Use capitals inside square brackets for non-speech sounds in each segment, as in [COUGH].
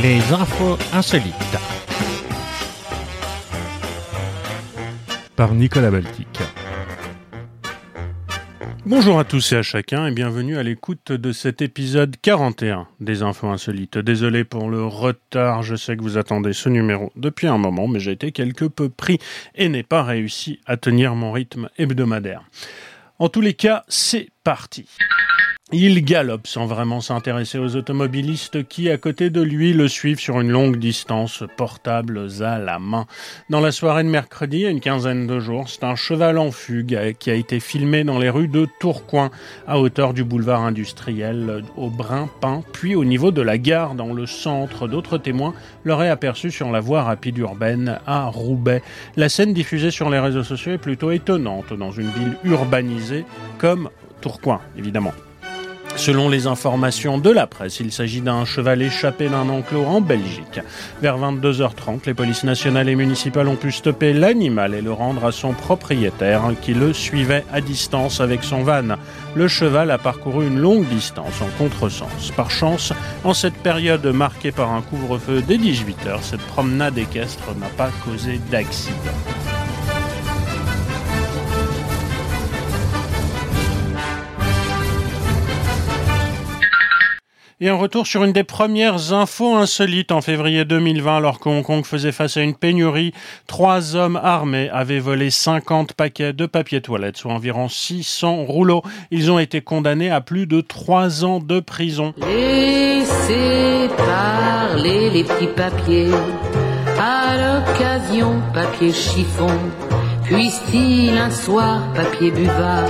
Les infos insolites. Par Nicolas Baltic. Bonjour à tous et à chacun et bienvenue à l'écoute de cet épisode 41 des infos insolites. Désolé pour le retard, je sais que vous attendez ce numéro depuis un moment, mais j'ai été quelque peu pris et n'ai pas réussi à tenir mon rythme hebdomadaire. En tous les cas, c'est parti. Il galope sans vraiment s'intéresser aux automobilistes qui, à côté de lui, le suivent sur une longue distance, portables à la main. Dans la soirée de mercredi, une quinzaine de jours, c'est un cheval en fugue qui a été filmé dans les rues de Tourcoing, à hauteur du boulevard industriel, au Brin-Pin, puis au niveau de la gare dans le centre. D'autres témoins l'auraient aperçu sur la voie rapide urbaine à Roubaix. La scène diffusée sur les réseaux sociaux est plutôt étonnante dans une ville urbanisée comme Tourcoing, évidemment. Selon les informations de la presse, il s'agit d'un cheval échappé d'un enclos en Belgique. Vers 22h30, les polices nationales et municipales ont pu stopper l'animal et le rendre à son propriétaire qui le suivait à distance avec son van. Le cheval a parcouru une longue distance en contresens. Par chance, en cette période marquée par un couvre-feu dès 18h, cette promenade équestre n'a pas causé d'accident. Et un retour sur une des premières infos insolites en février 2020, alors que Hong Kong faisait face à une pénurie. Trois hommes armés avaient volé 50 paquets de papier toilette, soit environ 600 rouleaux. Ils ont été condamnés à plus de trois ans de prison. Laissez parler les petits papiers. À l'occasion, papier chiffon. Puisse-t-il un soir, papier buvard,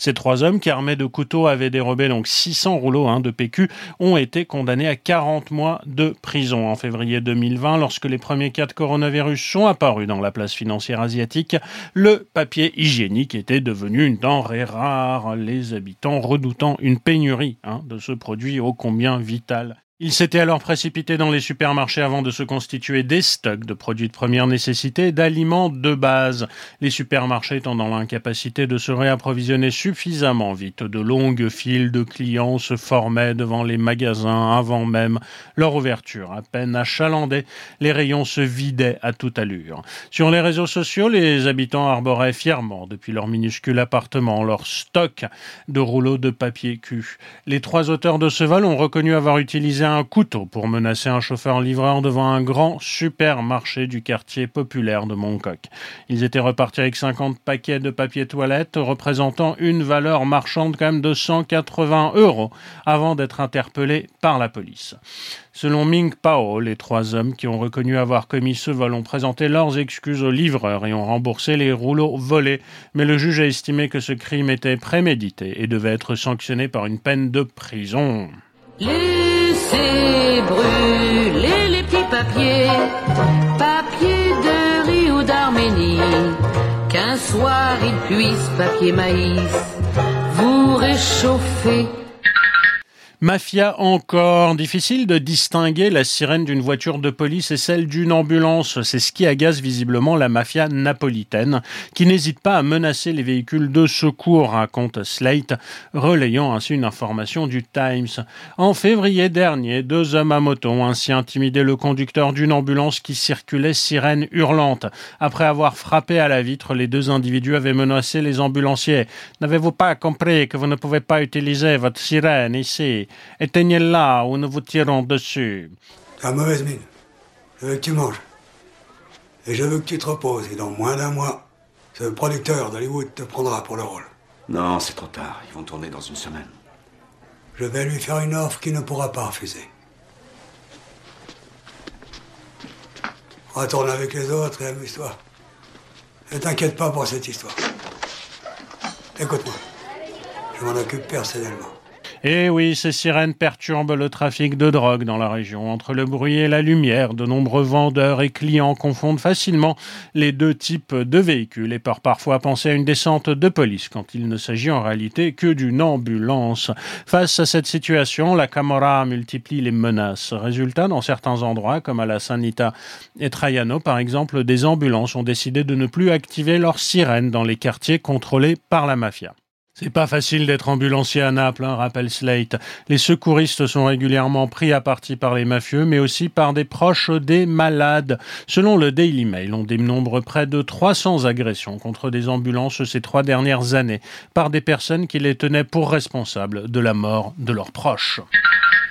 ces trois hommes qui, armés de couteaux, avaient dérobé donc 600 rouleaux hein, de PQ, ont été condamnés à 40 mois de prison en février 2020 lorsque les premiers cas de coronavirus sont apparus dans la place financière asiatique. Le papier hygiénique était devenu une denrée rare, les habitants redoutant une pénurie hein, de ce produit ô combien vital. Ils s'étaient alors précipités dans les supermarchés avant de se constituer des stocks de produits de première nécessité d'aliments de base. Les supermarchés étant dans l'incapacité de se réapprovisionner suffisamment vite, de longues files de clients se formaient devant les magasins avant même leur ouverture. À peine achalandés, les rayons se vidaient à toute allure. Sur les réseaux sociaux, les habitants arboraient fièrement depuis leur minuscule appartement leur stock de rouleaux de papier cul. Les trois auteurs de ce vol ont reconnu avoir utilisé un couteau pour menacer un chauffeur-livreur devant un grand supermarché du quartier populaire de Mongkok. Ils étaient repartis avec 50 paquets de papier toilette représentant une valeur marchande quand même de 180 euros avant d'être interpellés par la police. Selon Ming Pao, les trois hommes qui ont reconnu avoir commis ce vol ont présenté leurs excuses au livreur et ont remboursé les rouleaux volés, mais le juge a estimé que ce crime était prémédité et devait être sanctionné par une peine de prison. Laissez brûler les petits papiers, papier de riz ou d'Arménie, qu'un soir il puisse, papier maïs, vous réchauffer Mafia encore. Difficile de distinguer la sirène d'une voiture de police et celle d'une ambulance. C'est ce qui agace visiblement la mafia napolitaine, qui n'hésite pas à menacer les véhicules de secours, raconte Slate, relayant ainsi une information du Times. En février dernier, deux hommes à moto ont ainsi intimidé le conducteur d'une ambulance qui circulait sirène hurlante. Après avoir frappé à la vitre, les deux individus avaient menacé les ambulanciers. N'avez-vous pas compris que vous ne pouvez pas utiliser votre sirène ici? Éteignez-la ou nous vous tirons dessus. Ta mauvaise mine. Je veux que tu manges. Et je veux que tu te reposes. Et dans moins d'un mois, ce producteur d'Hollywood te prendra pour le rôle. Non, c'est trop tard. Ils vont tourner dans une semaine. Je vais lui faire une offre qu'il ne pourra pas refuser. Retourne avec les autres et amuse-toi. Ne t'inquiète pas pour cette histoire. Écoute-moi. Je m'en occupe personnellement. Eh oui, ces sirènes perturbent le trafic de drogue dans la région. Entre le bruit et la lumière, de nombreux vendeurs et clients confondent facilement les deux types de véhicules et peuvent parfois penser à une descente de police quand il ne s'agit en réalité que d'une ambulance. Face à cette situation, la Camorra multiplie les menaces. Résultat, dans certains endroits, comme à la Sanita et Traiano par exemple, des ambulances ont décidé de ne plus activer leurs sirènes dans les quartiers contrôlés par la mafia. C'est pas facile d'être ambulancier à Naples, hein, rappelle Slate. Les secouristes sont régulièrement pris à partie par les mafieux, mais aussi par des proches des malades. Selon le Daily Mail, on dénombre près de 300 agressions contre des ambulances ces trois dernières années par des personnes qui les tenaient pour responsables de la mort de leurs proches.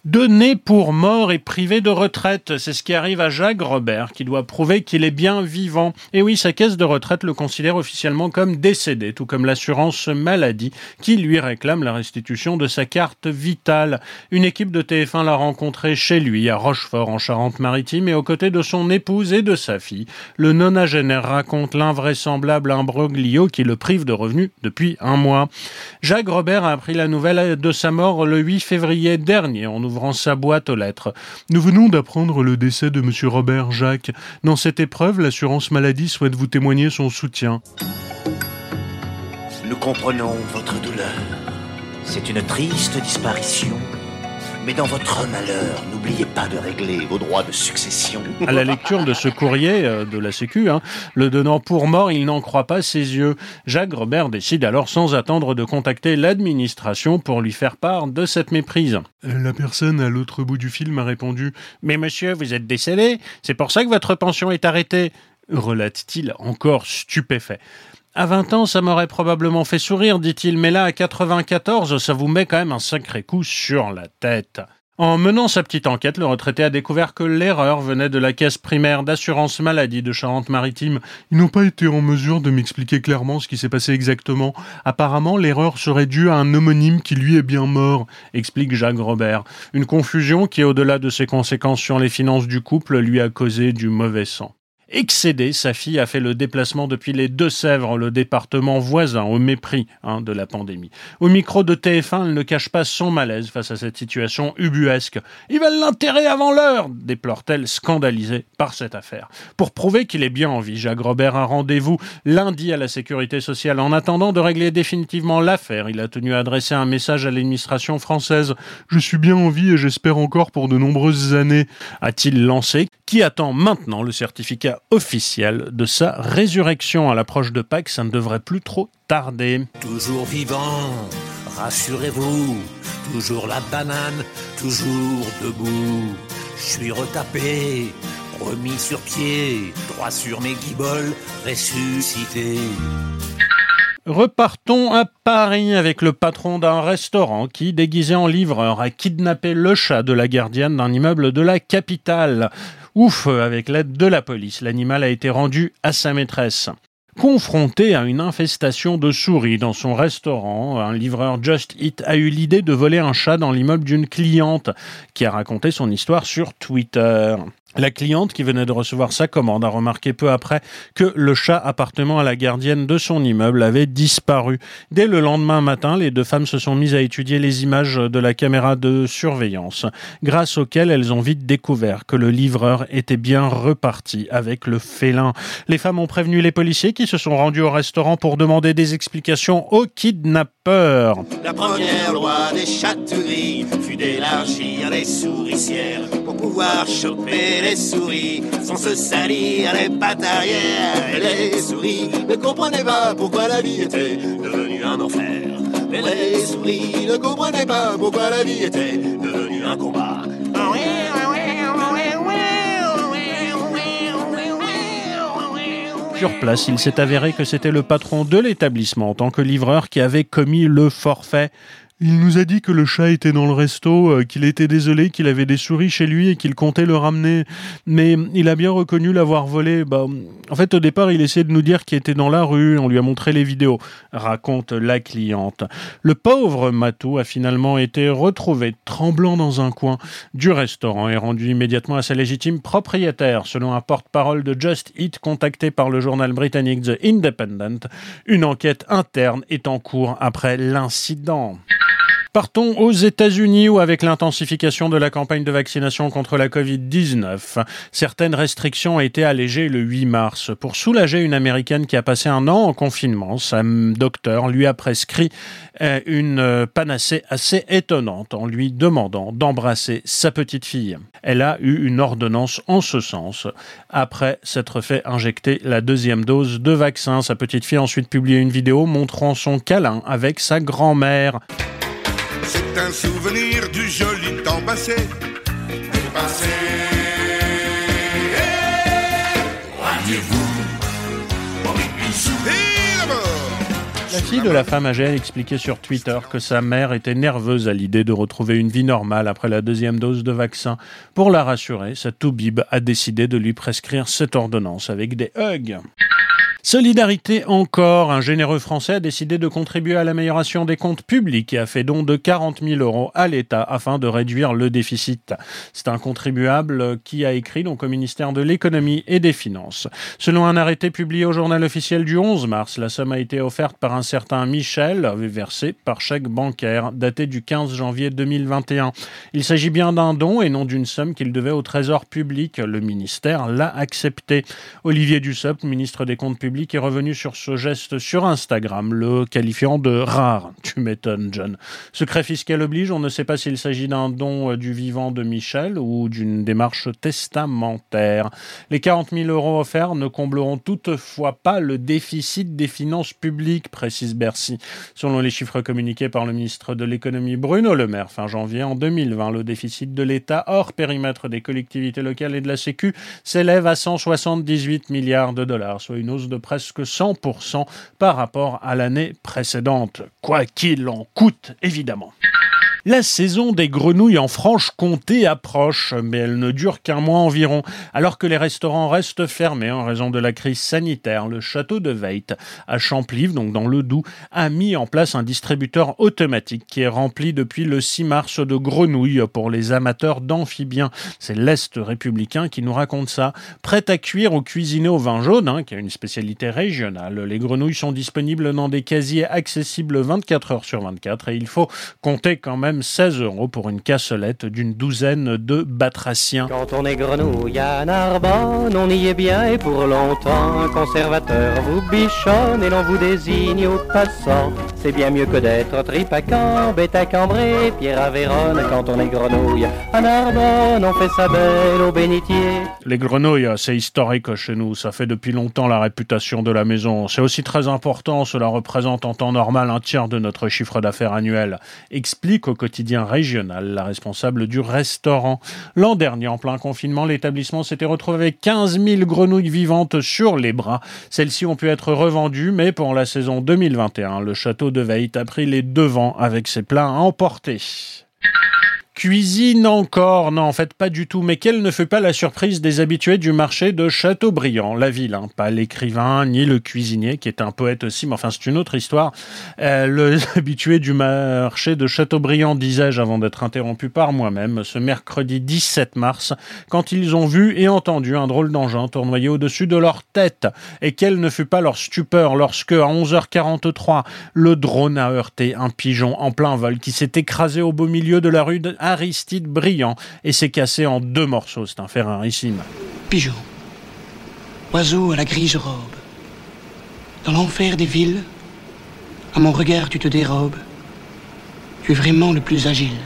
Donné pour mort et privé de retraite, c'est ce qui arrive à Jacques Robert, qui doit prouver qu'il est bien vivant. Et oui, sa caisse de retraite le considère officiellement comme décédé, tout comme l'assurance maladie, qui lui réclame la restitution de sa carte vitale. Une équipe de TF1 l'a rencontré chez lui, à Rochefort, en Charente-Maritime, et aux côtés de son épouse et de sa fille. Le nonagénaire raconte l'invraisemblable imbroglio qui le prive de revenus depuis un mois. Jacques Robert a appris la nouvelle de sa mort le 8 février dernier, ouvrant sa boîte aux lettres. Nous venons d'apprendre le décès de M. Robert Jacques. Dans cette épreuve, l'assurance maladie souhaite vous témoigner son soutien. Nous comprenons votre douleur. C'est une triste disparition mais dans votre malheur, n'oubliez pas de régler vos droits de succession. À la lecture de ce courrier euh, de la Sécu, hein, le donnant pour mort, il n'en croit pas ses yeux. Jacques Robert décide alors sans attendre de contacter l'administration pour lui faire part de cette méprise. Euh, la personne à l'autre bout du fil m'a répondu Mais monsieur, vous êtes décédé, c'est pour ça que votre pension est arrêtée relate-t-il encore stupéfait. À 20 ans, ça m'aurait probablement fait sourire, dit-il, mais là, à 94, ça vous met quand même un sacré coup sur la tête. En menant sa petite enquête, le retraité a découvert que l'erreur venait de la caisse primaire d'assurance maladie de Charente-Maritime. Ils n'ont pas été en mesure de m'expliquer clairement ce qui s'est passé exactement. Apparemment, l'erreur serait due à un homonyme qui lui est bien mort, explique Jacques Robert. Une confusion qui, au-delà de ses conséquences sur les finances du couple, lui a causé du mauvais sang. Excédée, sa fille a fait le déplacement depuis les Deux-Sèvres, le département voisin, au mépris hein, de la pandémie. Au micro de TF1, elle ne cache pas son malaise face à cette situation ubuesque. Ils veulent l'enterrer avant l'heure, déplore-t-elle, scandalisée par cette affaire. Pour prouver qu'il est bien en vie, Jacques Robert a rendez-vous lundi à la Sécurité sociale. En attendant de régler définitivement l'affaire, il a tenu à adresser un message à l'administration française. Je suis bien en vie et j'espère encore pour de nombreuses années, a-t-il lancé, qui attend maintenant le certificat officiel de sa résurrection. À l'approche de Pâques, ça ne devrait plus trop tarder. Toujours vivant, rassurez-vous, toujours la banane, toujours debout. Je suis retapé, remis sur pied, droit sur mes guiboles, ressuscité. Repartons à Paris avec le patron d'un restaurant qui, déguisé en livreur, a kidnappé le chat de la gardienne d'un immeuble de la capitale. Ouf, avec l'aide de la police, l'animal a été rendu à sa maîtresse. Confronté à une infestation de souris dans son restaurant, un livreur Just Eat a eu l'idée de voler un chat dans l'immeuble d'une cliente qui a raconté son histoire sur Twitter. La cliente qui venait de recevoir sa commande a remarqué peu après que le chat appartenant à la gardienne de son immeuble avait disparu. Dès le lendemain matin, les deux femmes se sont mises à étudier les images de la caméra de surveillance, grâce auxquelles elles ont vite découvert que le livreur était bien reparti avec le félin. Les femmes ont prévenu les policiers qui se sont rendus au restaurant pour demander des explications aux kidnappeurs. La première loi des châteries fut d'élargir les souricières pour pouvoir choper les souris sans se salir les pattes arrière. les souris ne comprenaient pas pourquoi la vie était devenue un enfer. Mais les souris ne comprenaient pas pourquoi la vie était devenue un combat. Sur place, il s'est avéré que c'était le patron de l'établissement en tant que livreur qui avait commis le forfait. Il nous a dit que le chat était dans le resto, euh, qu'il était désolé, qu'il avait des souris chez lui et qu'il comptait le ramener. Mais il a bien reconnu l'avoir volé. Bah, en fait, au départ, il essayait de nous dire qu'il était dans la rue. On lui a montré les vidéos, raconte la cliente. Le pauvre Matou a finalement été retrouvé tremblant dans un coin du restaurant et rendu immédiatement à sa légitime propriétaire, selon un porte-parole de Just Eat contacté par le journal britannique The Independent. Une enquête interne est en cours après l'incident. Partons aux États-Unis où, avec l'intensification de la campagne de vaccination contre la Covid-19, certaines restrictions ont été allégées le 8 mars. Pour soulager une Américaine qui a passé un an en confinement, sa docteur lui a prescrit euh, une euh, panacée assez étonnante en lui demandant d'embrasser sa petite fille. Elle a eu une ordonnance en ce sens après s'être fait injecter la deuxième dose de vaccin. Sa petite fille a ensuite publié une vidéo montrant son câlin avec sa grand-mère. C'est un souvenir du joli temps passé. Passé. La fille de la femme âgée a expliqué sur Twitter que sa mère était nerveuse à l'idée de retrouver une vie normale après la deuxième dose de vaccin. Pour la rassurer, sa toubib a décidé de lui prescrire cette ordonnance avec des hugs. Solidarité encore, un généreux Français a décidé de contribuer à l'amélioration des comptes publics et a fait don de 40 000 euros à l'État afin de réduire le déficit. C'est un contribuable qui a écrit au ministère de l'économie et des finances. Selon un arrêté publié au journal officiel du 11 mars, la somme a été offerte par un certain Michel, versée par chèque bancaire daté du 15 janvier 2021. Il s'agit bien d'un don et non d'une somme qu'il devait au Trésor public. Le ministère l'a accepté. Olivier Dussopt, ministre des Comptes publics, public est revenu sur ce geste sur Instagram, le qualifiant de rare. Tu m'étonnes, John. Secret fiscal oblige, on ne sait pas s'il s'agit d'un don euh, du vivant de Michel ou d'une démarche testamentaire. Les 40 000 euros offerts ne combleront toutefois pas le déficit des finances publiques, précise Bercy. Selon les chiffres communiqués par le ministre de l'économie Bruno Le Maire fin janvier en 2020, le déficit de l'État hors périmètre des collectivités locales et de la Sécu s'élève à 178 milliards de dollars, soit une hausse de presque 100% par rapport à l'année précédente. Quoi qu'il en coûte, évidemment. La saison des grenouilles en Franche-Comté approche, mais elle ne dure qu'un mois environ. Alors que les restaurants restent fermés en raison de la crise sanitaire, le château de Veit à Champlive, donc dans le Doubs, a mis en place un distributeur automatique qui est rempli depuis le 6 mars de grenouilles pour les amateurs d'amphibiens. C'est l'Est républicain qui nous raconte ça. Prêt à cuire ou cuisiner au vin jaune, hein, qui a une spécialité régionale, les grenouilles sont disponibles dans des casiers accessibles 24 heures sur 24 et il faut compter quand même 16 euros pour une cassolette d'une douzaine de batraciens. Quand on est grenouille à Narbonne, on y est bien et pour longtemps. Conservateur vous bichonne et l'on vous désigne au passant. C'est bien mieux que d'être tripacan, bête à Cambrai, Pierre à Vérone. Quand on est grenouille à Narbonne, on fait sa belle au bénitier. Les grenouilles, c'est historique chez nous. Ça fait depuis longtemps la réputation de la maison. C'est aussi très important. Cela représente en temps normal un tiers de notre chiffre d'affaires annuel. Explique au quotidien régional, la responsable du restaurant. L'an dernier, en plein confinement, l'établissement s'était retrouvé avec 15 000 grenouilles vivantes sur les bras. Celles-ci ont pu être revendues, mais pour la saison 2021, le château de Veit a pris les devants avec ses plats à emporter. Cuisine encore, non en fait pas du tout, mais quelle ne fut pas la surprise des habitués du marché de Châteaubriand, la ville, hein. pas l'écrivain ni le cuisinier qui est un poète aussi, mais enfin c'est une autre histoire. Euh, le [LAUGHS] habitué du marché de Châteaubriand, disais-je avant d'être interrompu par moi-même, ce mercredi 17 mars, quand ils ont vu et entendu un drôle d'engin tournoyer au-dessus de leur tête, et quelle ne fut pas leur stupeur lorsque à 11h43, le drone a heurté un pigeon en plein vol qui s'est écrasé au beau milieu de la rue Aristide brillant et s'est cassé en deux morceaux. C'est un fer rarissime. Pigeon, oiseau à la grise robe, dans l'enfer des villes, à mon regard tu te dérobes. Tu es vraiment le plus agile.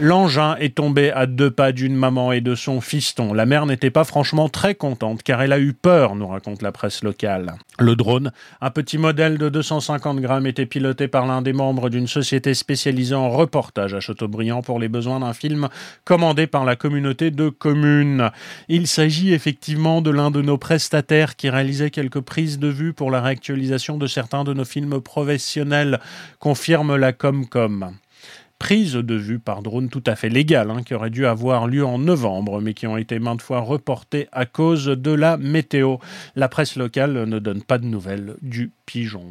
L'engin est tombé à deux pas d'une maman et de son fiston. La mère n'était pas franchement très contente car elle a eu peur, nous raconte la presse locale. Le drone, un petit modèle de 250 grammes, était piloté par l'un des membres d'une société spécialisée en reportage à Châteaubriand pour les besoins d'un film commandé par la communauté de communes. Il s'agit effectivement de l'un de nos prestataires qui réalisait quelques prises de vue pour la réactualisation de certains de nos films professionnels, confirme la Comcom prises de vue par drone tout à fait légales, hein, qui auraient dû avoir lieu en novembre, mais qui ont été maintes fois reportées à cause de la météo. La presse locale ne donne pas de nouvelles du pigeon.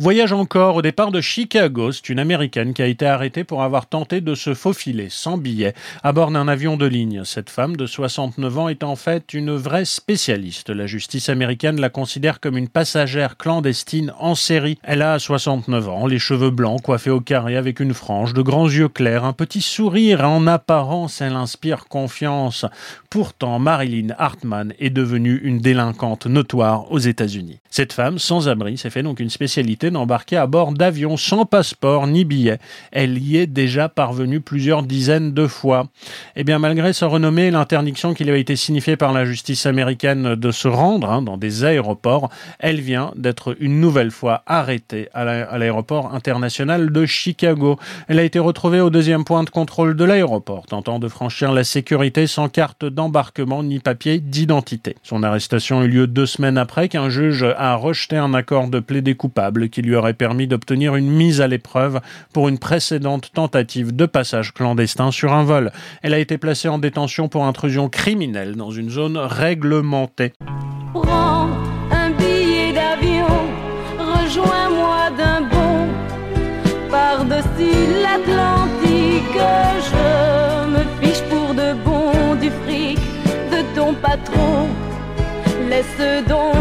Voyage encore au départ de Chicago. C'est une américaine qui a été arrêtée pour avoir tenté de se faufiler sans billet à bord d'un avion de ligne. Cette femme de 69 ans est en fait une vraie spécialiste. La justice américaine la considère comme une passagère clandestine en série. Elle a 69 ans, les cheveux blancs coiffés au carré avec une frange, de grands yeux clairs, un petit sourire. En apparence, elle inspire confiance. Pourtant, Marilyn Hartman est devenue une délinquante notoire aux États-Unis. Cette femme, sans abri, s'est fait donc une spécialité d'embarquer à bord d'avions sans passeport ni billet. Elle y est déjà parvenue plusieurs dizaines de fois. Eh bien, malgré sa renommée et l'interdiction qui lui a été signifiée par la justice américaine de se rendre hein, dans des aéroports, elle vient d'être une nouvelle fois arrêtée à l'aéroport international de Chicago. Elle a été retrouvée au deuxième point de contrôle de l'aéroport, tentant de franchir la sécurité sans carte d'embarquement ni papier d'identité. Son arrestation a eu lieu deux semaines après qu'un juge a rejeté un accord de plaidé coupable qui lui aurait permis d'obtenir une mise à l'épreuve pour une précédente tentative de passage clandestin sur un vol. Elle a été placée en détention pour intrusion criminelle dans une zone réglementée. Prends un billet d'avion, rejoins-moi d'un bond par-dessus l'Atlantique. Je me fiche pour de bon du fric de ton patron. Laisse donc.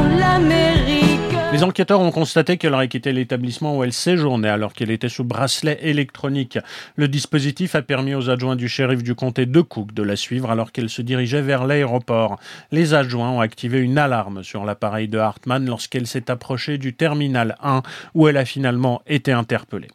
Les enquêteurs ont constaté qu'elle aurait quitté l'établissement où elle séjournait alors qu'elle était sous bracelet électronique. Le dispositif a permis aux adjoints du shérif du comté de Cook de la suivre alors qu'elle se dirigeait vers l'aéroport. Les adjoints ont activé une alarme sur l'appareil de Hartman lorsqu'elle s'est approchée du terminal 1 où elle a finalement été interpellée.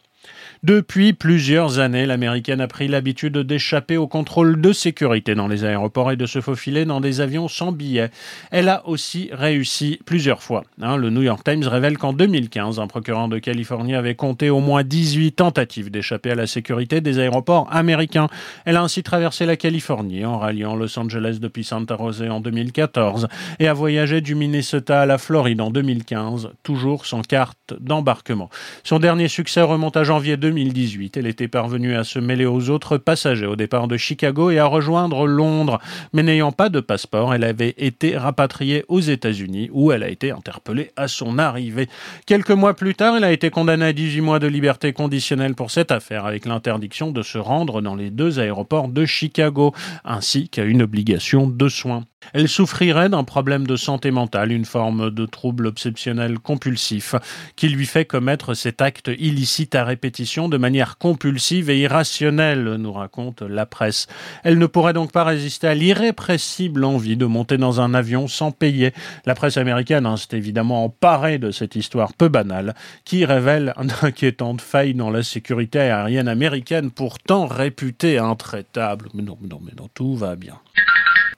Depuis plusieurs années, l'américaine a pris l'habitude d'échapper au contrôle de sécurité dans les aéroports et de se faufiler dans des avions sans billets. Elle a aussi réussi plusieurs fois. Hein. le New York Times révèle qu'en 2015, un procureur de Californie avait compté au moins 18 tentatives d'échapper à la sécurité des aéroports américains. Elle a ainsi traversé la Californie en ralliant Los Angeles depuis Santa Rosa en 2014 et a voyagé du Minnesota à la Floride en 2015, toujours sans carte d'embarquement. Son dernier succès remonte à janvier 2015 2018. Elle était parvenue à se mêler aux autres passagers au départ de Chicago et à rejoindre Londres. Mais n'ayant pas de passeport, elle avait été rapatriée aux États-Unis où elle a été interpellée à son arrivée. Quelques mois plus tard, elle a été condamnée à 18 mois de liberté conditionnelle pour cette affaire avec l'interdiction de se rendre dans les deux aéroports de Chicago ainsi qu'à une obligation de soins. Elle souffrirait d'un problème de santé mentale, une forme de trouble obsessionnel compulsif, qui lui fait commettre cet acte illicite à répétition de manière compulsive et irrationnelle, nous raconte la presse. Elle ne pourrait donc pas résister à l'irrépressible envie de monter dans un avion sans payer. La presse américaine s'est évidemment emparée de cette histoire peu banale, qui révèle une inquiétante faille dans la sécurité aérienne américaine, pourtant réputée intraitable. Mais non, non, mais non, tout va bien.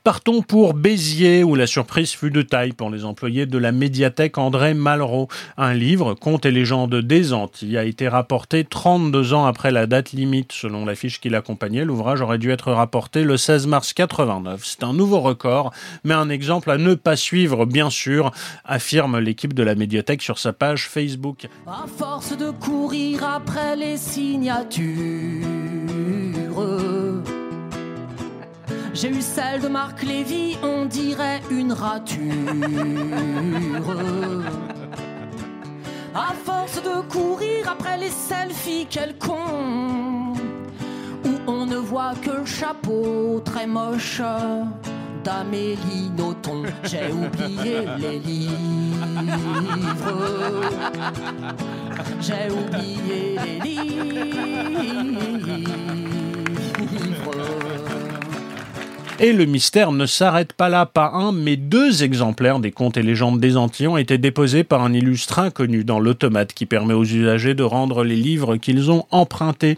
Partons pour Béziers, où la surprise fut de taille pour les employés de la médiathèque André Malraux. Un livre, Contes et légendes des Antilles, a été rapporté 32 ans après la date limite. Selon l'affiche qui l'accompagnait, l'ouvrage aurait dû être rapporté le 16 mars 89. C'est un nouveau record, mais un exemple à ne pas suivre, bien sûr, affirme l'équipe de la médiathèque sur sa page Facebook. À force de courir après les signatures j'ai eu celle de Marc Lévy, on dirait une rature. À force de courir après les selfies, quel con. Où on ne voit que le chapeau très moche d'Amélie Nothomb. J'ai oublié les livres. J'ai oublié les livres. Et le mystère ne s'arrête pas là, pas un, mais deux exemplaires des contes et légendes des Antilles ont été déposés par un illustre inconnu dans l'automate qui permet aux usagers de rendre les livres qu'ils ont empruntés.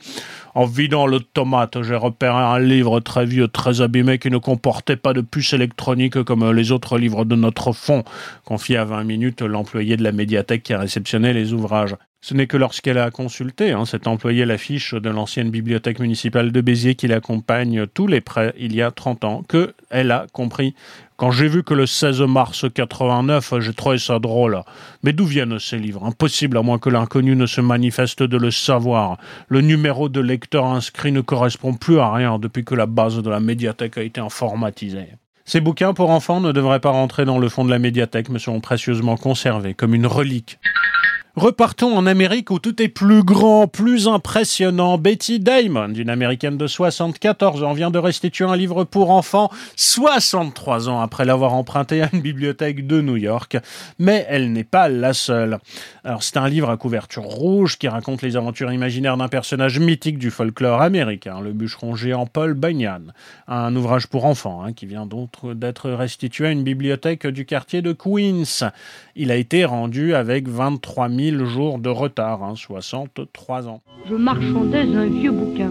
En vidant l'automate, j'ai repéré un livre très vieux, très abîmé, qui ne comportait pas de puce électronique comme les autres livres de notre fonds, confie à 20 minutes l'employé de la médiathèque qui a réceptionné les ouvrages. Ce n'est que lorsqu'elle a consulté hein, cet employé l'affiche de l'ancienne bibliothèque municipale de Béziers qui l'accompagne tous les prêts il y a 30 ans que elle a compris. Quand j'ai vu que le 16 mars 89, j'ai trouvé ça drôle. Mais d'où viennent ces livres? Impossible à moins que l'inconnu ne se manifeste de le savoir. Le numéro de lecteur inscrit ne correspond plus à rien depuis que la base de la médiathèque a été informatisée. Ces bouquins pour enfants ne devraient pas rentrer dans le fond de la médiathèque mais seront précieusement conservés comme une relique. Repartons en Amérique où tout est plus grand, plus impressionnant. Betty Diamond, une américaine de 74 ans, vient de restituer un livre pour enfants 63 ans après l'avoir emprunté à une bibliothèque de New York. Mais elle n'est pas la seule. Alors c'est un livre à couverture rouge qui raconte les aventures imaginaires d'un personnage mythique du folklore américain, le bûcheron géant Paul Bunyan. Un ouvrage pour enfants hein, qui vient d'être restitué à une bibliothèque du quartier de Queens. Il a été rendu avec 23 000 1000 jours de retard, hein, 63 ans. Je marchandais un vieux bouquin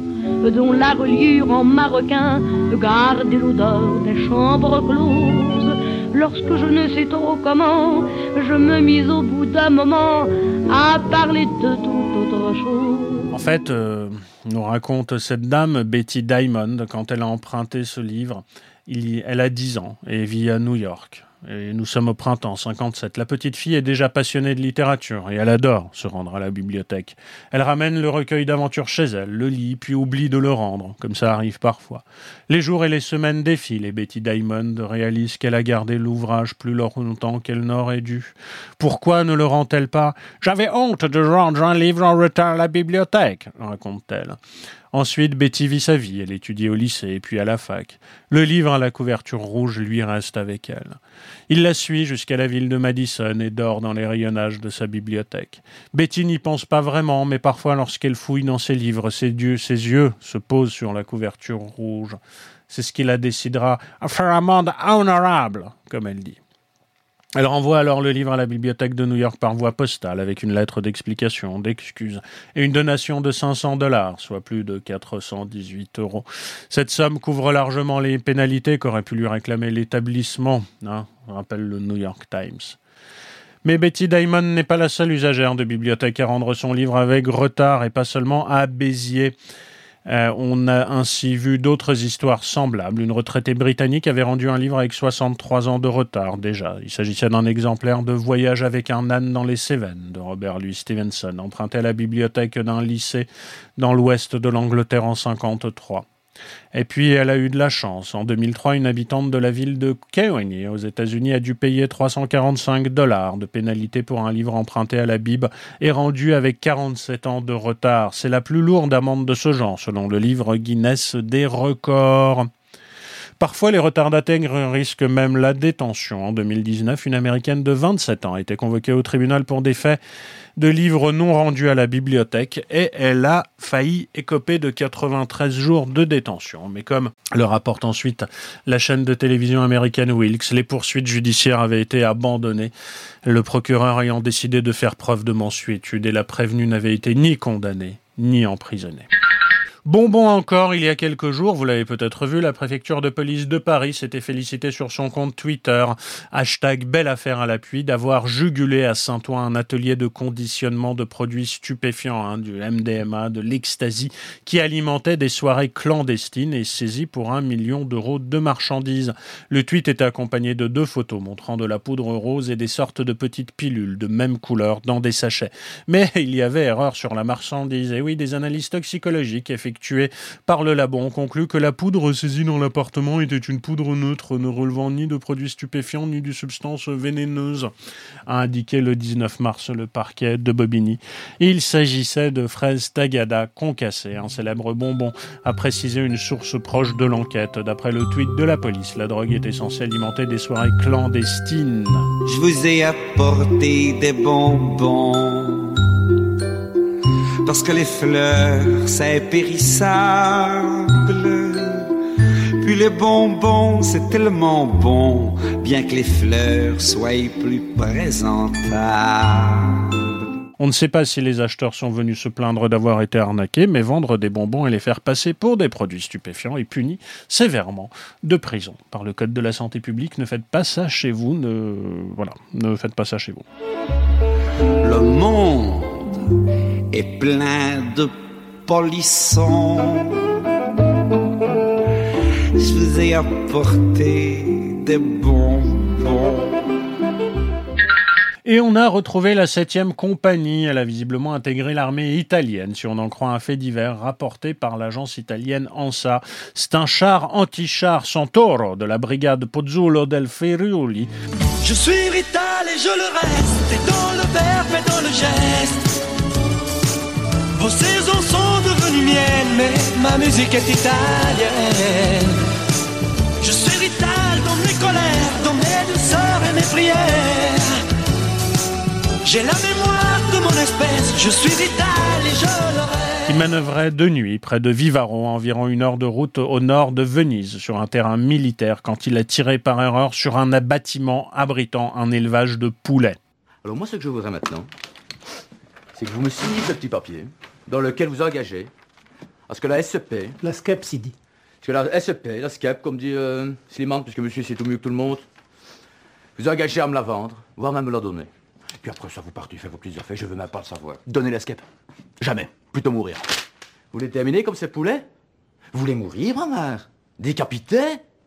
dont la reliure en maroquin gardait l'odeur des chambres closes. Lorsque je ne sais trop comment, je me mis au bout d'un moment à parler de toute autre chose. En fait, euh, nous raconte cette dame, Betty Diamond, quand elle a emprunté ce livre. Il, elle a 10 ans et vit à New York. Et nous sommes au printemps 57. La petite fille est déjà passionnée de littérature et elle adore se rendre à la bibliothèque. Elle ramène le recueil d'aventures chez elle, le lit, puis oublie de le rendre, comme ça arrive parfois. Les jours et les semaines défilent et Betty Diamond réalise qu'elle a gardé l'ouvrage plus longtemps qu'elle n'aurait dû. Pourquoi ne le rend-elle pas? J'avais honte de rendre un livre en retard à la bibliothèque, raconte-t-elle. Ensuite, Betty vit sa vie. Elle étudie au lycée et puis à la fac. Le livre à la couverture rouge lui reste avec elle. Il la suit jusqu'à la ville de Madison et dort dans les rayonnages de sa bibliothèque. Betty n'y pense pas vraiment, mais parfois lorsqu'elle fouille dans ses livres, ses yeux, ses yeux se posent sur la couverture rouge. C'est ce qui la décidera à faire un monde honorable, comme elle dit. Elle renvoie alors le livre à la bibliothèque de New York par voie postale avec une lettre d'explication, d'excuse et une donation de 500 dollars, soit plus de 418 euros. Cette somme couvre largement les pénalités qu'aurait pu lui réclamer l'établissement, hein, rappelle le New York Times. Mais Betty Diamond n'est pas la seule usagère de bibliothèque à rendre son livre avec retard et pas seulement à Béziers. Euh, on a ainsi vu d'autres histoires semblables. Une retraitée britannique avait rendu un livre avec 63 ans de retard déjà. Il s'agissait d'un exemplaire de Voyage avec un âne dans les Cévennes de Robert Louis Stevenson, emprunté à la bibliothèque d'un lycée dans l'ouest de l'Angleterre en 1953. Et puis, elle a eu de la chance. En 2003, une habitante de la ville de Kewanee, aux États-Unis, a dû payer 345 dollars de pénalité pour un livre emprunté à la Bible et rendu avec 47 ans de retard. C'est la plus lourde amende de ce genre, selon le livre Guinness des records. Parfois, les retardataires risquent même la détention. En 2019, une Américaine de 27 ans a été convoquée au tribunal pour des faits de livres non rendus à la bibliothèque et elle a failli écoper de 93 jours de détention. Mais comme le rapporte ensuite la chaîne de télévision américaine Wilkes, les poursuites judiciaires avaient été abandonnées, le procureur ayant décidé de faire preuve de mensuétude et la prévenue n'avait été ni condamnée ni emprisonnée. Bonbon encore, il y a quelques jours, vous l'avez peut-être vu, la préfecture de police de Paris s'était félicitée sur son compte Twitter, hashtag belle affaire à l'appui, d'avoir jugulé à Saint-Ouen un atelier de conditionnement de produits stupéfiants, hein, du MDMA, de l'ecstasy, qui alimentait des soirées clandestines et saisi pour un million d'euros de marchandises. Le tweet était accompagné de deux photos montrant de la poudre rose et des sortes de petites pilules de même couleur dans des sachets. Mais il y avait erreur sur la marchandise. Et oui, des analyses toxicologiques, effectivement, par le labo. On conclut que la poudre saisie dans l'appartement était une poudre neutre, ne relevant ni de produits stupéfiants ni de substances vénéneuses, a indiqué le 19 mars le parquet de Bobigny. Il s'agissait de fraises tagada concassées, un célèbre bonbon, a précisé une source proche de l'enquête. D'après le tweet de la police, la drogue était censée alimenter des soirées clandestines. Je vous ai apporté des bonbons parce que les fleurs, c'est périssable. Puis les bonbons, c'est tellement bon, bien que les fleurs soient plus présentables. On ne sait pas si les acheteurs sont venus se plaindre d'avoir été arnaqués, mais vendre des bonbons et les faire passer pour des produits stupéfiants est puni sévèrement de prison. Par le Code de la santé publique, ne faites pas ça chez vous, ne, voilà, ne faites pas ça chez vous. Le monde est plein de polissons. Je vous ai apporté des bonbons. Et on a retrouvé la 7e compagnie. Elle a visiblement intégré l'armée italienne, si on en croit un fait divers rapporté par l'agence italienne ANSA. C'est un char anti-char Santoro de la brigade Pozzuolo del Ferrioli. Je suis vital et je le reste, et dans le verbe et dans le geste. Vos saisons sont devenues miennes, mais ma musique est italienne. Je suis vital dans mes colères, dans mes douceurs et mes prières. J'ai la mémoire de mon espèce, je suis vital et je le reste. Il manœuvrait de nuit près de Vivaro, à environ une heure de route au nord de Venise, sur un terrain militaire, quand il a tiré par erreur sur un bâtiment abritant un élevage de poulets. Alors moi, ce que je voudrais maintenant, c'est que vous me signiez ce petit papier dans lequel vous engagez à ce que la SEP... La SCEP, Sidi. Parce que la SEP, la SCEP, comme dit euh, Slimane, puisque monsieur c'est tout mieux que tout le monde, vous engagez à me la vendre, voire même me la donner. Puis après ça, vous partez, faites vos petites affaires, je veux même pas le savoir. Donnez la skep. Jamais. Plutôt mourir. Vous voulez terminer comme ces poulets? Vous voulez mourir, Bramar Décapité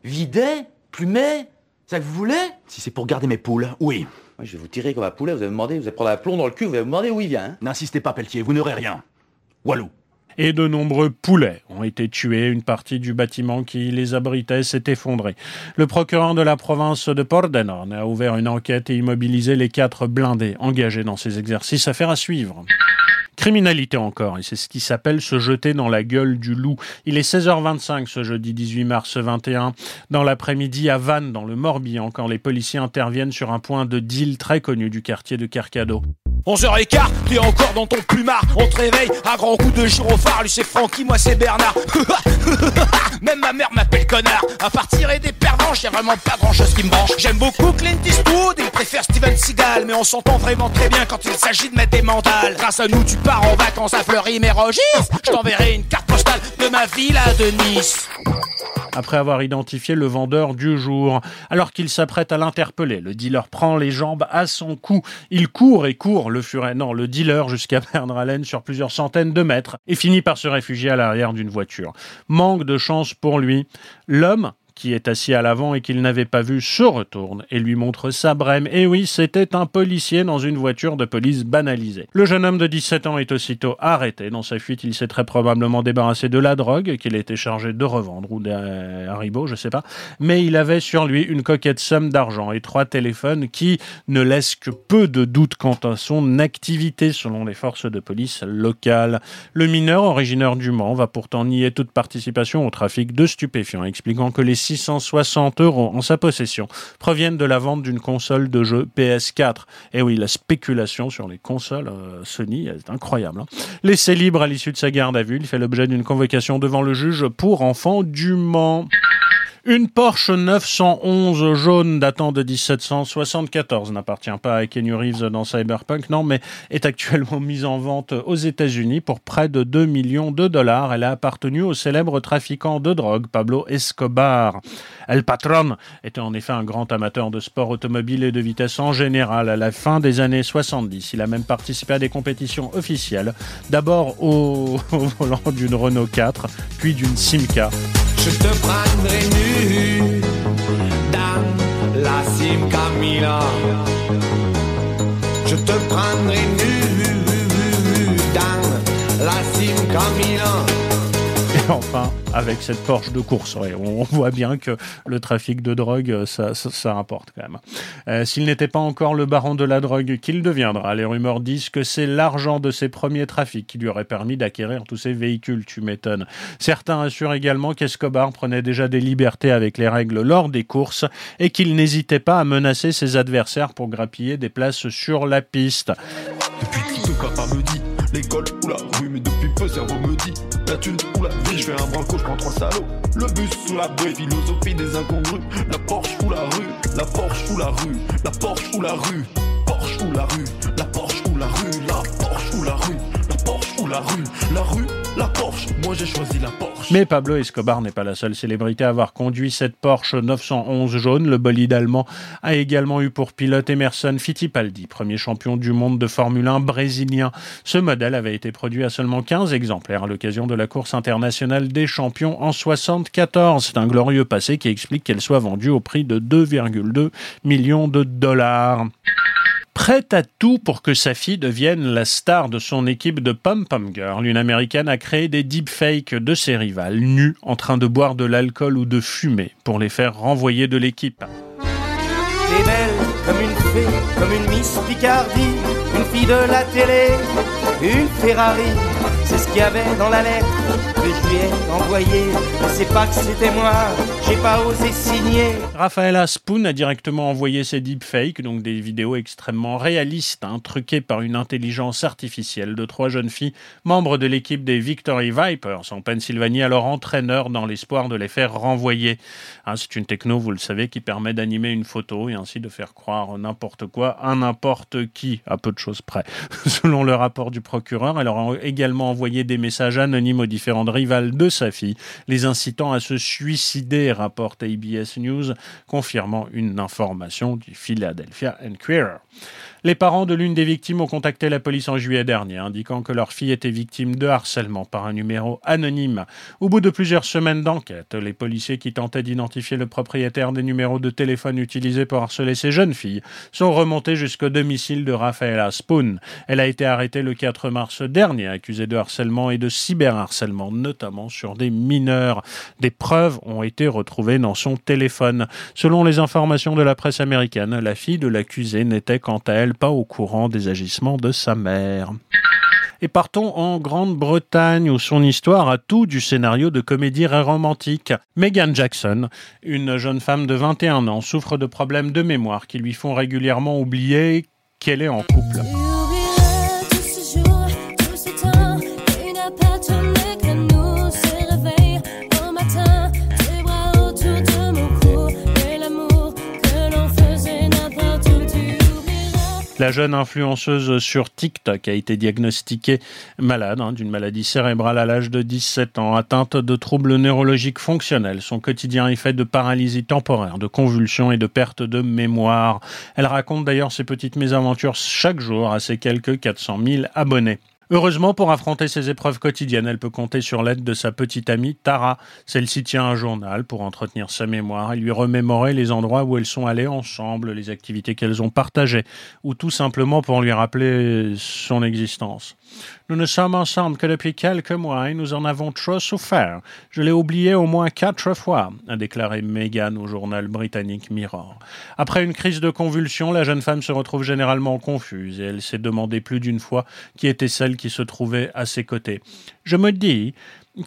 Vidé Plumé C'est ça que vous voulez? Si c'est pour garder mes poules, oui. Moi, je vais vous tirer comme un poulet, vous allez me demander, vous allez prendre un plomb dans le cul, vous allez me demander où il vient. hein. N'insistez pas, Pelletier, vous n'aurez rien. Et de nombreux poulets ont été tués. Une partie du bâtiment qui les abritait s'est effondrée. Le procureur de la province de Pordenone a ouvert une enquête et immobilisé les quatre blindés engagés dans ces exercices. Affaire à suivre. Criminalité encore, et c'est ce qui s'appelle se jeter dans la gueule du loup. Il est 16h25 ce jeudi 18 mars 21, dans l'après-midi à Vannes, dans le Morbihan, quand les policiers interviennent sur un point de deal très connu du quartier de Carcado. 11h15, t'es encore dans ton plumard. On te réveille, un grand coup de gyrophare. Lui c'est Francky, moi c'est Bernard. [LAUGHS] Même ma mère m'appelle connard. À part tirer des pervenches, y'a vraiment pas grand chose qui me branche. J'aime beaucoup Clint Eastwood, il préfère Steven Seagal. Mais on s'entend vraiment très bien quand il s'agit de mettre des mandales. Grâce à nous, tu pars en vacances à Fleury-Mérogis. Je t'enverrai une carte postale de ma villa de Nice. après avoir identifié le vendeur du jour. Alors qu'il s'apprête à l'interpeller, le dealer prend les jambes à son cou. Il court et court, le furet, non, le dealer jusqu'à [LAUGHS] perdre haleine sur plusieurs centaines de mètres et finit par se réfugier à l'arrière d'une voiture. Manque de chance pour lui. L'homme qui est assis à l'avant et qu'il n'avait pas vu, se retourne et lui montre sa brème. Et oui, c'était un policier dans une voiture de police banalisée. Le jeune homme de 17 ans est aussitôt arrêté. Dans sa fuite, il s'est très probablement débarrassé de la drogue qu'il était chargé de revendre ou des haribots, je sais pas. Mais il avait sur lui une coquette somme d'argent et trois téléphones qui ne laissent que peu de doute quant à son activité selon les forces de police locales. Le mineur originaire du Mans va pourtant nier toute participation au trafic de stupéfiants, expliquant que les 660 euros en sa possession proviennent de la vente d'une console de jeu PS4. Et oui, la spéculation sur les consoles euh, Sony est incroyable. hein. Laissé libre à l'issue de sa garde à vue, il fait l'objet d'une convocation devant le juge pour enfants du Mans. Une Porsche 911 jaune datant de 1774 n'appartient pas à Kenny Reeves dans Cyberpunk, non, mais est actuellement [LAUGHS] mise en vente aux États-Unis pour près de 2 millions de dollars. Elle a appartenu au célèbre trafiquant de drogue Pablo Escobar. El Patron était en effet un grand amateur de sport automobile et de vitesse en général. À la fin des années 70, il a même participé à des compétitions officielles, d'abord au, [LAUGHS] au volant d'une Renault 4, puis d'une Simca. Je te prendrai nu dans la Simca Milan. Je te prendrai nu dans la Simca Milan. Et enfin, avec cette Porsche de course, on voit bien que le trafic de drogue, euh, ça, ça, ça rapporte quand même. Euh, S'il n'était pas encore le baron de la drogue qu'il deviendra, les rumeurs disent que c'est l'argent de ses premiers trafics qui lui aurait permis d'acquérir tous ces véhicules, tu m'étonnes. Certains assurent également qu'Escobar prenait déjà des libertés avec les règles lors des courses et qu'il n'hésitait pas à menacer ses adversaires pour grappiller des places sur la piste. La thune ou la vie, je fais un branco, je prends trois salauds. Le bus ou la bruit, philosophie des incongrus. La Porsche ou la rue, la Porsche ou la rue. La Porsche ou la rue, Porsche ou la rue. La Porsche ou la rue, la Porsche ou la rue. La Porsche ou la rue, la rue, la Porsche Moi j'ai choisi la Porsche Mais Pablo Escobar n'est pas la seule célébrité à avoir conduit cette Porsche 911 jaune. Le bolide allemand a également eu pour pilote Emerson Fittipaldi, premier champion du monde de Formule 1 brésilien. Ce modèle avait été produit à seulement 15 exemplaires à l'occasion de la course internationale des champions en 74. C'est un glorieux passé qui explique qu'elle soit vendue au prix de 2,2 millions de dollars prête à tout pour que sa fille devienne la star de son équipe de Pom Pom Girl. Une américaine a créé des deepfakes de ses rivales, nus, en train de boire de l'alcool ou de fumer, pour les faire renvoyer de l'équipe. De la télé, une Ferrari. C'est ce qu'il y avait dans la lettre que je lui ai envoyée. Sais pas que c'était moi, j'ai pas osé signer. Raphaël Aspoon a directement envoyé ses deepfakes, donc des vidéos extrêmement réalistes, hein, truquées par une intelligence artificielle de trois jeunes filles, membres de l'équipe des Victory Vipers en Pennsylvanie, leur entraîneur dans l'espoir de les faire renvoyer. Hein, c'est une techno, vous le savez, qui permet d'animer une photo et ainsi de faire croire n'importe quoi à n'importe qui, à peu de choses près. [LAUGHS] Selon le rapport du procureur, elle aura également envoyé des messages anonymes aux différentes rivales de sa fille, les incitant à se suicider, rapporte ABS News, confirmant une information du Philadelphia Inquirer. Les parents de l'une des victimes ont contacté la police en juillet dernier, indiquant que leur fille était victime de harcèlement par un numéro anonyme. Au bout de plusieurs semaines d'enquête, les policiers qui tentaient d'identifier le propriétaire des numéros de téléphone utilisés pour harceler ces jeunes filles sont remontés jusqu'au domicile de Rafaela Spoon. Elle a été arrêtée le 4 mars dernier, accusée de harcèlement et de cyberharcèlement, notamment sur des mineurs. Des preuves ont été retrouvées dans son téléphone. Selon les informations de la presse américaine, la fille de l'accusé n'était quant à elle pas au courant des agissements de sa mère. Et partons en Grande-Bretagne où son histoire a tout du scénario de comédie romantique. Megan Jackson, une jeune femme de 21 ans, souffre de problèmes de mémoire qui lui font régulièrement oublier qu'elle est en couple. La jeune influenceuse sur TikTok a été diagnostiquée malade hein, d'une maladie cérébrale à l'âge de 17 ans, atteinte de troubles neurologiques fonctionnels. Son quotidien est fait de paralysie temporaire, de convulsions et de perte de mémoire. Elle raconte d'ailleurs ses petites mésaventures chaque jour à ses quelques 400 000 abonnés. Heureusement, pour affronter ces épreuves quotidiennes, elle peut compter sur l'aide de sa petite amie Tara. Celle-ci tient un journal pour entretenir sa mémoire et lui remémorer les endroits où elles sont allées ensemble, les activités qu'elles ont partagées, ou tout simplement pour lui rappeler son existence. Nous ne sommes ensemble que depuis quelques mois et nous en avons trop souffert. Je l'ai oublié au moins quatre fois, a déclaré Meghan au journal britannique Mirror. Après une crise de convulsion, la jeune femme se retrouve généralement confuse et elle s'est demandé plus d'une fois qui était celle qui se trouvait à ses côtés. Je me dis,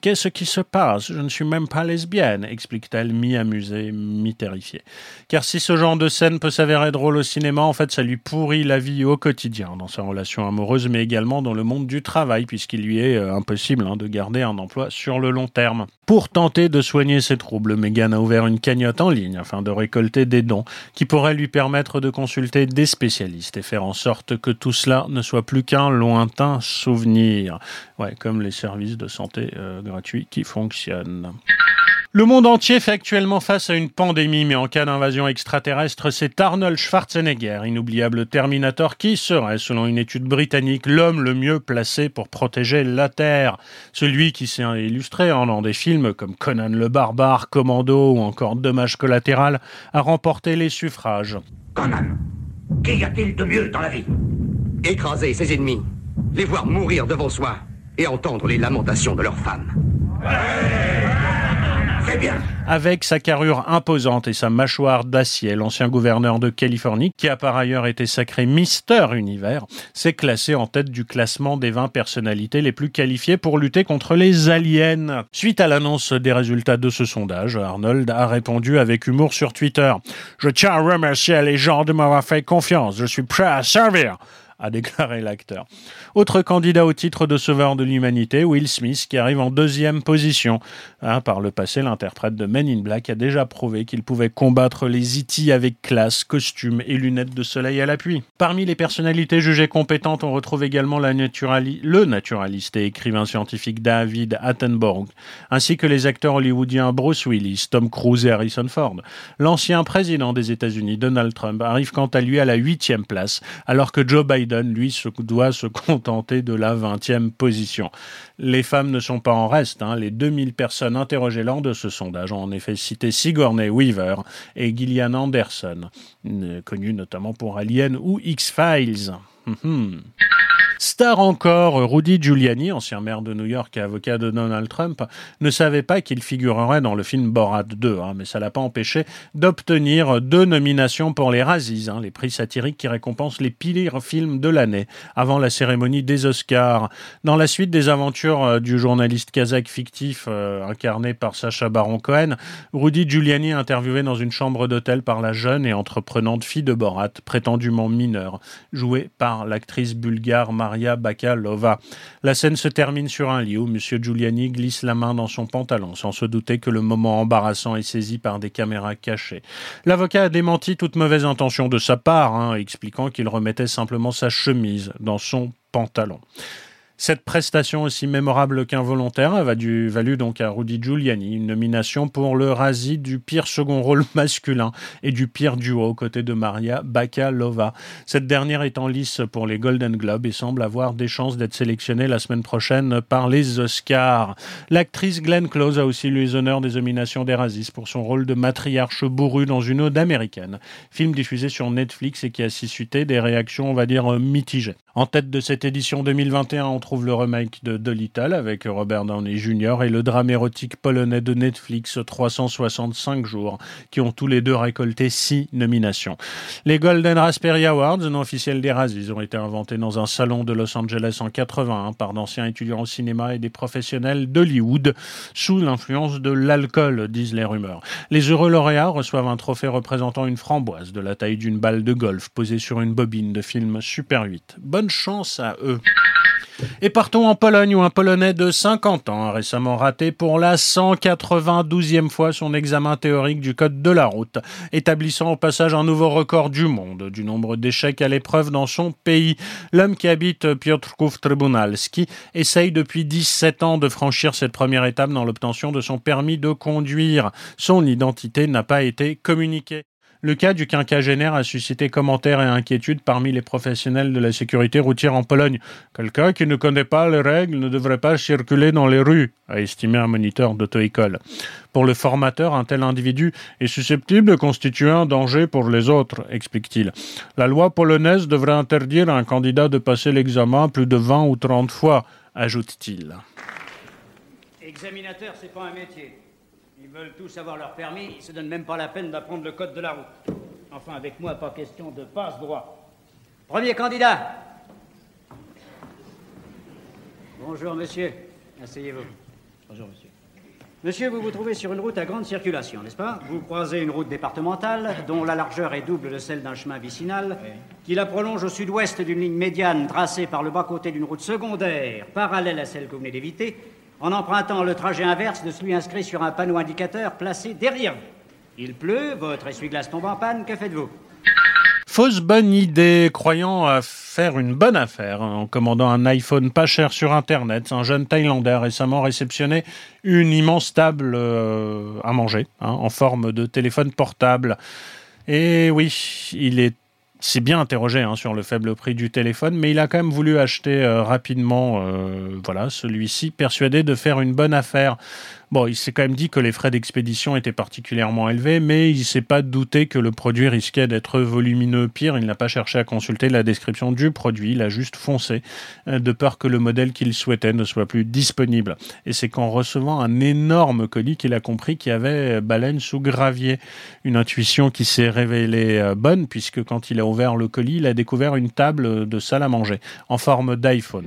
Qu'est-ce qui se passe? Je ne suis même pas lesbienne, explique-t-elle, mi-amusée, mi-terrifiée. Car si ce genre de scène peut s'avérer drôle au cinéma, en fait, ça lui pourrit la vie au quotidien, dans sa relation amoureuse, mais également dans le monde du travail, puisqu'il lui est euh, impossible hein, de garder un emploi sur le long terme. Pour tenter de soigner ses troubles, Megan a ouvert une cagnotte en ligne afin de récolter des dons qui pourraient lui permettre de consulter des spécialistes et faire en sorte que tout cela ne soit plus qu'un lointain souvenir. Ouais, comme les services de santé. Euh, gratuit qui fonctionne. Le monde entier fait actuellement face à une pandémie, mais en cas d'invasion extraterrestre, c'est Arnold Schwarzenegger, inoubliable Terminator, qui serait, selon une étude britannique, l'homme le mieux placé pour protéger la Terre. Celui qui s'est illustré en dans des films comme Conan le Barbare, Commando ou encore Dommage collatéral, a remporté les suffrages. Conan, qu'y a-t-il de mieux dans la vie? Écraser ses ennemis, les voir mourir devant soi et entendre les lamentations de leurs femmes. Avec sa carrure imposante et sa mâchoire d'acier, l'ancien gouverneur de Californie, qui a par ailleurs été sacré Mister Univers, s'est classé en tête du classement des 20 personnalités les plus qualifiées pour lutter contre les aliens. Suite à l'annonce des résultats de ce sondage, Arnold a répondu avec humour sur Twitter. Je tiens à remercier les gens de m'avoir fait confiance. Je suis prêt à servir a déclaré l'acteur. Autre candidat au titre de sauveur de l'humanité, Will Smith, qui arrive en deuxième position. Hein, par le passé, l'interprète de Men in Black a déjà prouvé qu'il pouvait combattre les E.T. avec classe, costume et lunettes de soleil à l'appui. Parmi les personnalités jugées compétentes, on retrouve également le naturaliste et écrivain scientifique David Attenborough, ainsi que les acteurs hollywoodiens Bruce Willis, Tom Cruise et Harrison Ford. L'ancien président des États-Unis, Donald Trump, arrive quant à lui à la huitième place, alors que Joe Biden lui, se, doit se contenter de la 20e position. Les femmes ne sont pas en reste. Hein. Les 2000 personnes interrogées lors de ce sondage ont en effet cité Sigourney Weaver et Gillian Anderson, connus notamment pour Alien ou X-Files. Star encore, Rudy Giuliani, ancien maire de New York et avocat de Donald Trump, ne savait pas qu'il figurerait dans le film Borat 2, hein, mais ça l'a pas empêché d'obtenir deux nominations pour les Razzies, hein, les prix satiriques qui récompensent les pires films de l'année, avant la cérémonie des Oscars. Dans la suite des aventures euh, du journaliste kazakh fictif euh, incarné par Sacha Baron Cohen, Rudy Giuliani interviewé dans une chambre d'hôtel par la jeune et entreprenante fille de Borat, prétendument mineure, jouée par l'actrice bulgare Bakalova. La scène se termine sur un lit où M. Giuliani glisse la main dans son pantalon, sans se douter que le moment embarrassant est saisi par des caméras cachées. L'avocat a démenti toute mauvaise intention de sa part, hein, expliquant qu'il remettait simplement sa chemise dans son pantalon. Cette prestation aussi mémorable qu'involontaire a valu, donc à Rudy Giuliani une nomination pour le Razzie du pire second rôle [LAUGHS] masculin et du pire duo aux côtés de Maria Bakalova. Cette dernière est en lice pour les Golden Globes et semble avoir des chances d'être sélectionnée la semaine prochaine par les Oscars. L'actrice Glenn Close a aussi eu les honneurs des nominations des Razzies pour son rôle de matriarche bourrue dans une ode américaine, film diffusé sur Netflix et qui a suscité des réactions, on va dire, mitigées. En tête de cette édition 2021, on trouve le remake de Dolittle avec Robert Downey Jr. et le drame érotique polonais de Netflix 365 jours, qui ont tous les deux récolté six nominations. Les Golden Raspberry Awards, non officiels des Razzies, ont été inventés dans un salon de Los Angeles en 81 par d'anciens étudiants au cinéma et des professionnels d'Hollywood, sous l'influence de l'alcool, disent les rumeurs. Les heureux lauréats reçoivent un trophée représentant une framboise de la taille d'une balle de golf posée sur une bobine de film Super 8. Bonne chance à eux. Et partons en Pologne où un Polonais de 50 ans a récemment raté pour la 192e fois son examen théorique du code de la route, établissant au passage un nouveau record du monde du nombre d'échecs à l'épreuve dans son pays. L'homme qui habite Piotrków Trybunalski essaye depuis 17 ans de franchir cette première étape dans l'obtention de son permis de conduire. Son identité n'a pas été communiquée. Le cas du quinquagénaire a suscité commentaires et inquiétudes parmi les professionnels de la sécurité routière en Pologne. Quelqu'un qui ne connaît pas les règles ne devrait pas circuler dans les rues, a estimé un moniteur d'auto-école. Pour le formateur, un tel individu est susceptible de constituer un danger pour les autres, explique-t-il. La loi polonaise devrait interdire à un candidat de passer l'examen plus de 20 ou 30 fois, ajoute-t-il. Examinateur, pas un métier. Ils veulent tous avoir leur permis, ils se donnent même pas la peine d'apprendre le code de la route. Enfin, avec moi, pas question de passe-droit. Premier candidat. Bonjour, monsieur. Asseyez-vous. Bonjour, monsieur. Monsieur, vous vous trouvez sur une route à grande circulation, n'est-ce pas? Vous croisez une route départementale dont la largeur est double de celle d'un chemin vicinal, qui la prolonge au sud-ouest d'une ligne médiane tracée par le bas-côté d'une route secondaire, parallèle à celle que vous venez d'éviter, en empruntant le trajet inverse de celui inscrit sur un panneau indicateur placé derrière vous. Il pleut, votre essuie-glace tombe en panne, que faites-vous? Fausse bonne idée, croyant à faire une bonne affaire hein, en commandant un iPhone pas cher sur Internet, un jeune Thaïlandais a récemment réceptionné une immense table euh, à manger hein, en forme de téléphone portable. Et oui, il est s'est bien interrogé hein, sur le faible prix du téléphone, mais il a quand même voulu acheter euh, rapidement euh, voilà, celui-ci, persuadé de faire une bonne affaire. Bon, il s'est quand même dit que les frais d'expédition étaient particulièrement élevés, mais il s'est pas douté que le produit risquait d'être volumineux. Pire, il n'a pas cherché à consulter la description du produit, il a juste foncé, euh, de peur que le modèle qu'il souhaitait ne soit plus disponible. Et c'est qu'en recevant un énorme colis qu'il a compris qu'il y avait baleine sous gravier. Une intuition qui s'est révélée bonne, puisque quand il a ouvert le colis, il a découvert une table de salle à manger en forme d'iPhone.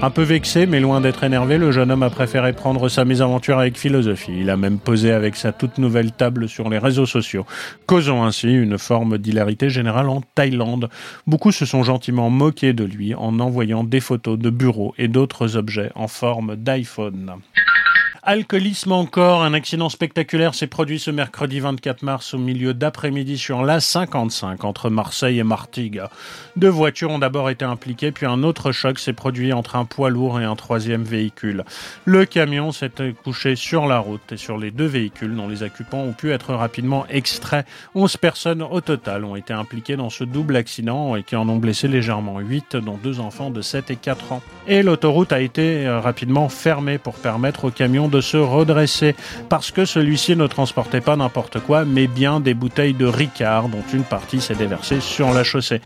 Un peu vexé, mais loin d'être énervé, le jeune homme a préféré prendre sa mésaventure avec philosophie. Il a même posé avec sa toute nouvelle table sur les réseaux sociaux, causant ainsi une forme d'hilarité générale en Thaïlande. Beaucoup se sont gentiment moqués de lui en envoyant des photos de bureaux et d'autres objets en forme d'iPhone. Alcoolisme encore, un accident spectaculaire s'est produit ce mercredi 24 mars au milieu d'après-midi sur l'A55 entre Marseille et Martigues. Deux voitures ont d'abord été impliquées, puis un autre choc s'est produit entre un poids lourd et un troisième véhicule. Le camion s'est couché sur la route et sur les deux véhicules dont les occupants ont pu être rapidement extraits. 11 personnes au total ont été impliquées dans ce double accident et qui en ont blessé légèrement 8, dont deux enfants de 7 et 4 ans. Et l'autoroute a été euh, rapidement fermée pour permettre aux camions de se redresser parce que celui-ci ne transportait pas n'importe quoi, mais bien des bouteilles de Ricard dont une partie s'est déversée sur la chaussée.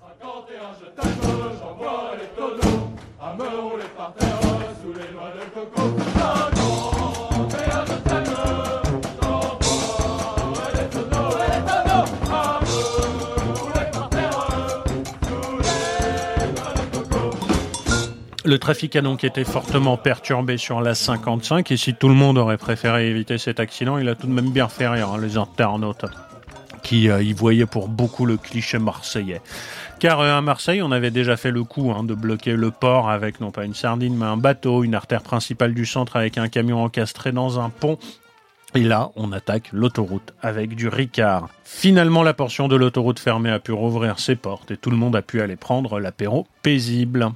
Le trafic a donc été fortement perturbé sur la 55 et si tout le monde aurait préféré éviter cet accident, il a tout de même bien fait rire hein, les internautes qui euh, y voyaient pour beaucoup le cliché marseillais. Car euh, à Marseille, on avait déjà fait le coup hein, de bloquer le port avec non pas une sardine mais un bateau, une artère principale du centre avec un camion encastré dans un pont et là, on attaque l'autoroute avec du Ricard. Finalement, la portion de l'autoroute fermée a pu rouvrir ses portes et tout le monde a pu aller prendre l'apéro paisible.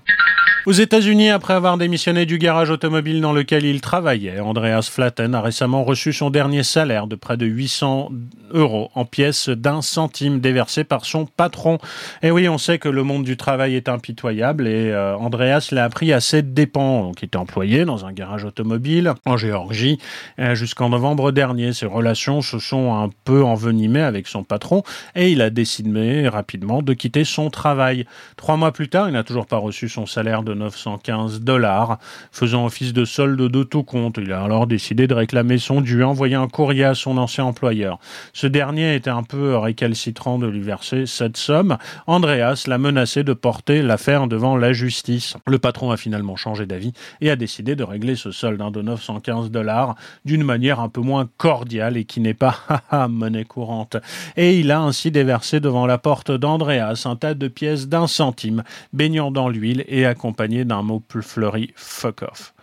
Aux États-Unis, après avoir démissionné du garage automobile dans lequel il travaillait, Andreas Flatten a récemment reçu son dernier salaire de près de 800 euros en pièces d'un centime déversé par son patron. Et oui, on sait que le monde du travail est impitoyable et euh, Andreas l'a appris à ses dépens, donc il était employé dans un garage automobile en Géorgie euh, jusqu'en novembre dernier. Ses relations se sont un peu envenimées avec son patron et il a décidé rapidement de quitter son travail. Trois mois plus tard, il n'a toujours pas reçu son salaire de 915 dollars, faisant office de solde de tout compte. Il a alors décidé de réclamer son dû, envoyer un courrier à son ancien employeur. Ce dernier était un peu récalcitrant de lui verser cette somme. Andreas l'a menacé de porter l'affaire devant la justice. Le patron a finalement changé d'avis et a décidé de régler ce solde de 915 dollars d'une manière un peu moins cordiale et qui n'est pas [LAUGHS] monnaie courante. Et il a ainsi déversé devant la porte d'Andreas un tas de pièces d'un centime, baignant dans l'huile et accompagné d'un mot plus fleuri fuck off.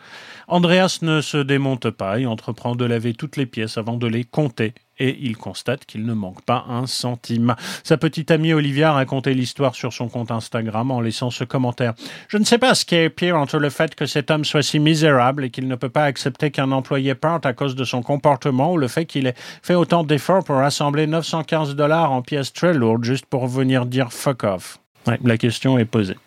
Andreas ne se démonte pas et entreprend de laver toutes les pièces avant de les compter et il constate qu'il ne manque pas un centime. Sa petite amie Olivia a raconté l'histoire sur son compte Instagram en laissant ce commentaire. Je ne sais pas ce qui est pire entre le fait que cet homme soit si misérable et qu'il ne peut pas accepter qu'un employé parte à cause de son comportement ou le fait qu'il ait fait autant d'efforts pour rassembler 915 dollars en pièces très lourdes juste pour venir dire fuck off. la question est posée.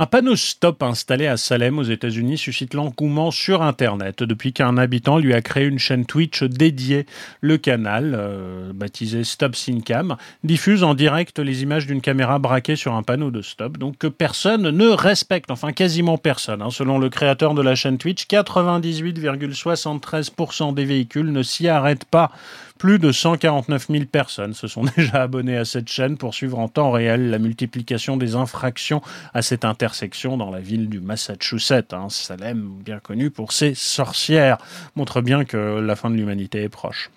Un panneau stop installé à Salem aux États-Unis suscite l'engouement sur Internet depuis qu'un habitant lui a créé une chaîne Twitch dédiée. Le canal, euh, baptisé Stop Syncam, diffuse en direct les images d'une caméra braquée sur un panneau de stop, donc que personne ne respecte, enfin quasiment personne. Hein. Selon le créateur de la chaîne Twitch, 98,73% des véhicules ne s'y arrêtent pas. Plus de 149 000 personnes se sont [LAUGHS] déjà abonnées à cette chaîne pour suivre en temps réel la multiplication des infractions à cette intersection dans la ville du Massachusetts. Hein. Salem, bien connu pour ses sorcières, montre bien que la fin de l'humanité est proche.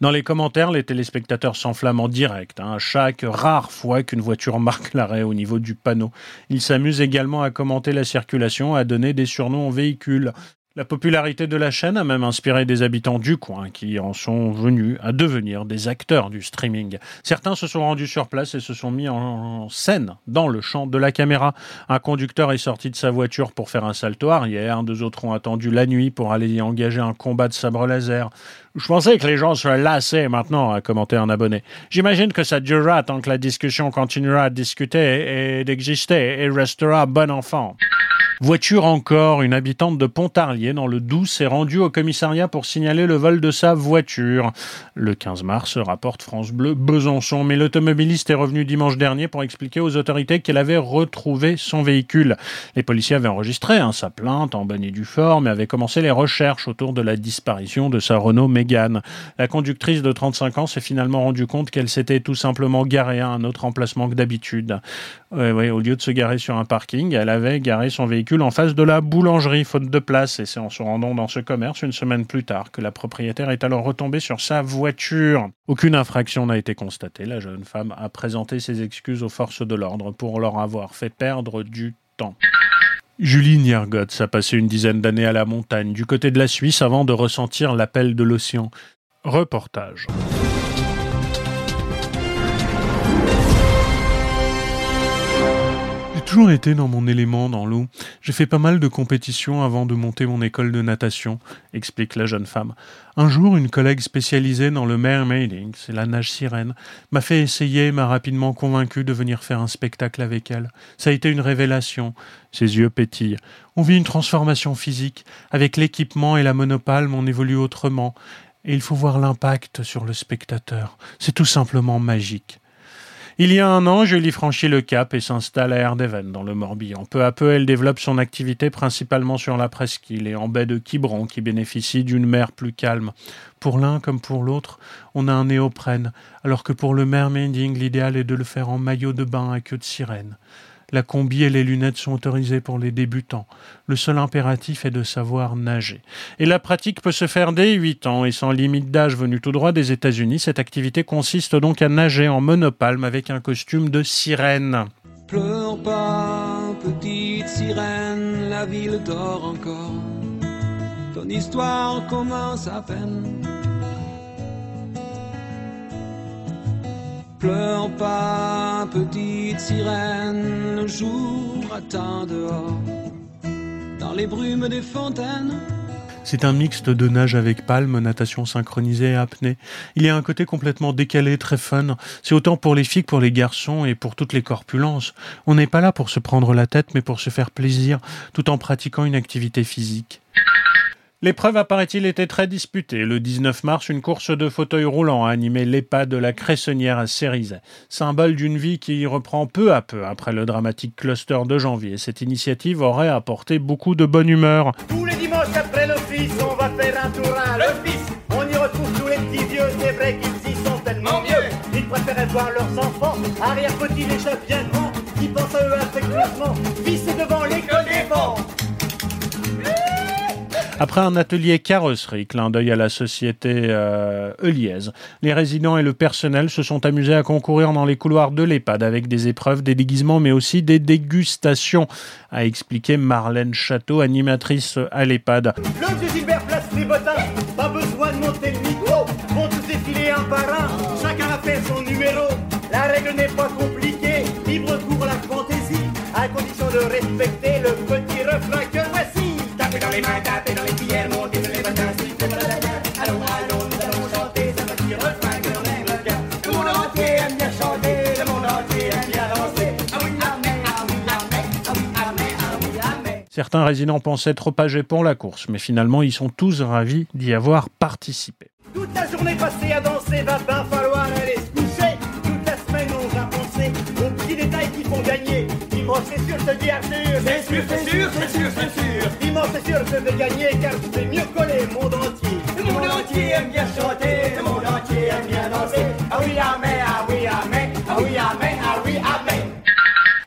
Dans les commentaires, les téléspectateurs s'enflamment en direct, hein, à chaque rare fois qu'une voiture marque l'arrêt au niveau du panneau. Ils s'amusent également à commenter la circulation, à donner des surnoms aux véhicules. La popularité de la chaîne a même inspiré des habitants du coin qui en sont venus à devenir des acteurs du streaming. Certains se sont rendus sur place et se sont mis en scène dans le champ de la caméra. Un conducteur est sorti de sa voiture pour faire un salto arrière, deux autres ont attendu la nuit pour aller y engager un combat de sabre laser. Je pensais que les gens seraient lassés maintenant, a commenté un abonné. J'imagine que ça durera tant que la discussion continuera de discuter et d'exister et restera bon enfant. Voiture encore, une habitante de Pontarlier dans le Doubs s'est rendue au commissariat pour signaler le vol de sa voiture. Le 15 mars, rapporte France Bleu Besançon, mais l'automobiliste est revenu dimanche dernier pour expliquer aux autorités qu'elle avait retrouvé son véhicule. Les policiers avaient enregistré hein, sa plainte en banni du fort, mais avaient commencé les recherches autour de la disparition de sa Renault Mégane. La conductrice de 35 ans s'est finalement rendue compte qu'elle s'était tout simplement garée à un autre emplacement que d'habitude. Au lieu de se garer sur un parking, elle avait garé son véhicule en face de la boulangerie, faute de place. Et c'est en se rendant dans ce commerce une semaine plus tard que la propriétaire est alors retombée sur sa voiture. Aucune infraction n'a été constatée. La jeune femme a présenté ses excuses aux forces de l'ordre pour leur avoir fait perdre du temps. Julie Niergotz a passé une dizaine d'années à la montagne, du côté de la Suisse, avant de ressentir l'appel de l'océan. Reportage. Toujours été dans mon élément dans l'eau. J'ai fait pas mal de compétitions avant de monter mon école de natation, explique la jeune femme. Un jour, une collègue spécialisée dans le mermaiding, c'est la nage sirène, m'a fait essayer m'a rapidement convaincu de venir faire un spectacle avec elle. Ça a été une révélation. Ses yeux pétillent. On vit une transformation physique. Avec l'équipement et la monopalme, on évolue autrement. Et il faut voir l'impact sur le spectateur. C'est tout simplement magique. Il y a un an, Julie franchit le cap et s'installe à Erdeven, dans le Morbihan. Peu à peu, elle développe son activité principalement sur la presqu'île et en baie de Quiberon, qui bénéficie d'une mer plus calme. Pour l'un comme pour l'autre, on a un néoprène, alors que pour le mermaiding, l'idéal est de le faire en maillot de bain à queue de sirène. La combi et les lunettes sont autorisées pour les débutants. Le seul impératif est de savoir nager. Et la pratique peut se faire dès 8 ans et sans limite d'âge venu tout droit des États-Unis. Cette activité consiste donc à nager en monopalme avec un costume de sirène. Pleure pas, petite sirène, la ville dort encore. Ton histoire commence à peine. Pleure pas, petite sirène, le jour attend dehors, dans les brumes des fontaines. C'est un mixte de nage avec palme, natation synchronisée et apnée. Il y a un côté complètement décalé, très fun. C'est autant pour les filles que pour les garçons et pour toutes les corpulences. On n'est pas là pour se prendre la tête, mais pour se faire plaisir, tout en pratiquant une activité physique. L'épreuve, apparaît-il, était très disputée. Le 19 mars, une course de fauteuil roulant a animé l'EHPAD de la Cressonnière à Cérizet, symbole d'une vie qui reprend peu à peu après le dramatique cluster de janvier. Cette initiative aurait apporté beaucoup de bonne humeur. Tous les dimanches après l'office, on va faire un tour à l'office. On y retrouve tous les petits vieux, c'est vrai qu'ils y sont tellement mieux. Ils préféraient voir leurs enfants, arrière-petits les chefs bien grands, qui pensent à eux affectueusement, visser devant l'école des vents. Après un atelier carrosserie, clin d'œil à la société euh, les résidents et le personnel se sont amusés à concourir dans les couloirs de l'EHPAD avec des épreuves, des déguisements, mais aussi des dégustations, a expliqué Marlène Château, animatrice à l'EHPAD. Le vieux Gilbert place les bottins, pas besoin de monter le micro, vont tous défiler un par un, chacun a fait son numéro. La règle n'est pas compliquée, libre pour la fantaisie, à condition de respecter le petit refrain Certains résidents pensaient trop âgés pour la course, mais finalement ils sont tous ravis d'y avoir participé. Toute la journée passée à danser, va pas falloir aller se coucher. Toute la semaine on va penser aux petits détails qui font gagner. Dimanche c'est sûr, je te dis Arthur. C'est sûr, c'est sûr, c'est sûr, c'est sûr. Dimanche c'est sûr, je vais gagner car je fais mieux que le monde entier. Le monde entier aime bien chanter, le monde entier aime bien danser. Ah oui, ah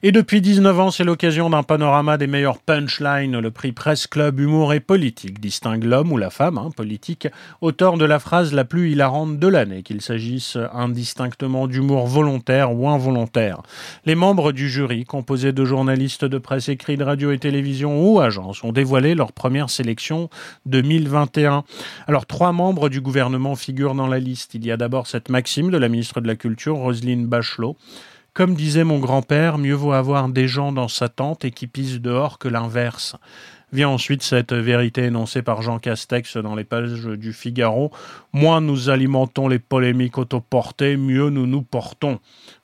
Et depuis 19 ans, c'est l'occasion d'un panorama des meilleurs punchlines. Le prix Presse Club Humour et Politique distingue l'homme ou la femme, hein, politique, auteur de la phrase la plus hilarante de l'année, qu'il s'agisse indistinctement d'humour volontaire ou involontaire. Les membres du jury, composés de journalistes de presse écrits, de radio et télévision ou agences, ont dévoilé leur première sélection 2021. Alors, trois membres du gouvernement figurent dans la liste. Il y a d'abord cette maxime de la ministre de la Culture, Roselyne Bachelot. Comme disait mon grand-père, mieux vaut avoir des gens dans sa tente et qui pissent dehors que l'inverse. Vient ensuite cette vérité énoncée par Jean Castex dans les pages du Figaro. Moins nous alimentons les polémiques autoportées, mieux nous nous portons,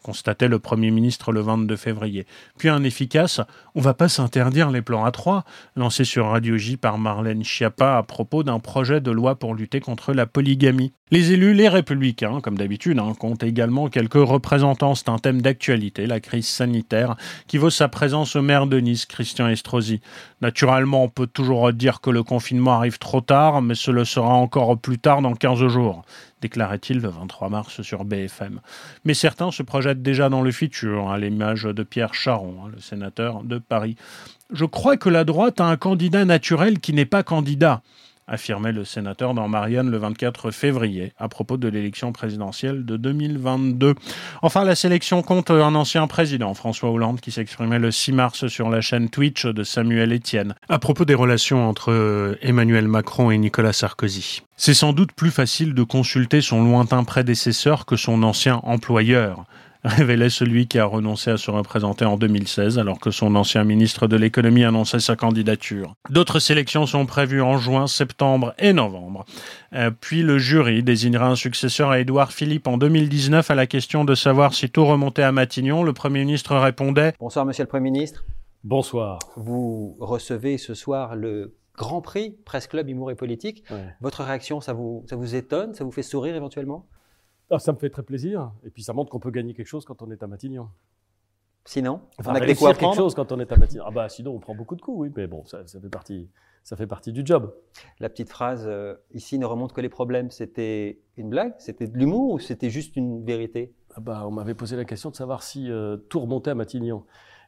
constatait le Premier ministre le 22 février. Puis un efficace, on va pas s'interdire les plans A3, lancé sur Radio J par Marlène Schiappa à propos d'un projet de loi pour lutter contre la polygamie. Les élus, les républicains, comme d'habitude, hein, comptent également quelques représentants. C'est un thème d'actualité, la crise sanitaire, qui vaut sa présence au maire de Nice, Christian Estrosi. Naturellement, on peut toujours dire que le confinement arrive trop tard, mais ce le sera encore plus tard dans 15 jours, déclarait-il le 23 mars sur BFM. Mais certains se projettent déjà dans le futur, à l'image de Pierre Charon, hein, le sénateur de Paris. Je crois que la droite a un candidat naturel qui n'est pas candidat affirmait le sénateur dans Marianne le 24 février à propos de l'élection présidentielle de 2022. Enfin, la sélection compte un ancien président, François Hollande, qui s'exprimait le 6 mars sur la chaîne Twitch de Samuel Etienne à propos des relations entre Emmanuel Macron et Nicolas Sarkozy. C'est sans doute plus facile de consulter son lointain prédécesseur que son ancien employeur révélait celui qui a renoncé à se représenter en 2016 alors que son ancien ministre de l'économie annonçait sa candidature. D'autres sélections sont prévues en juin, septembre et novembre. Euh, puis le jury désignera un successeur à Édouard Philippe en 2019 à la question de savoir si tout remontait à Matignon. Le Premier ministre répondait Bonsoir Monsieur le Premier ministre. Bonsoir. Vous recevez ce soir le Grand Prix Presse Club Humour et Politique. Ouais. Votre réaction, ça vous, ça vous étonne Ça vous fait sourire éventuellement? Ah, ça me fait très plaisir. Et puis ça montre qu'on peut gagner quelque chose quand on est à Matignon. Sinon Enfin, On a que réussir à quelque prendre chose quand on est à Matignon. Ah bah sinon on prend beaucoup de coups, oui. Mais bon, ça, ça fait, partie, ça fait partie du job. La petite phrase euh, ici ne remonte que les problèmes, c'était une blague? C'était de l'humour ou c'était juste une vérité? Ah bah, on m'avait posé la question de savoir si euh, tout remontait à Matignon.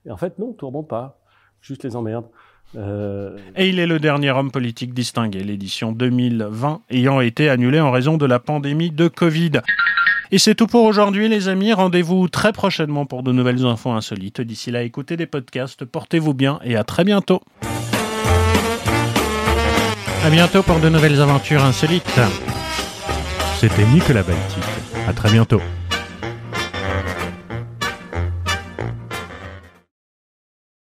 Et en fait, non, tout remonte pas. Juste les emmerdes. Euh, Et il est le dernier homme politique distingué, l'édition 2020 ayant été annulée en raison de la pandémie de Covid. Et c'est tout pour aujourd'hui les amis, rendez-vous très prochainement pour de nouvelles infos insolites. D'ici là, écoutez des podcasts, portez-vous bien et à très bientôt. À bientôt pour de nouvelles aventures insolites. C'était Nicolas Baltic. À très bientôt.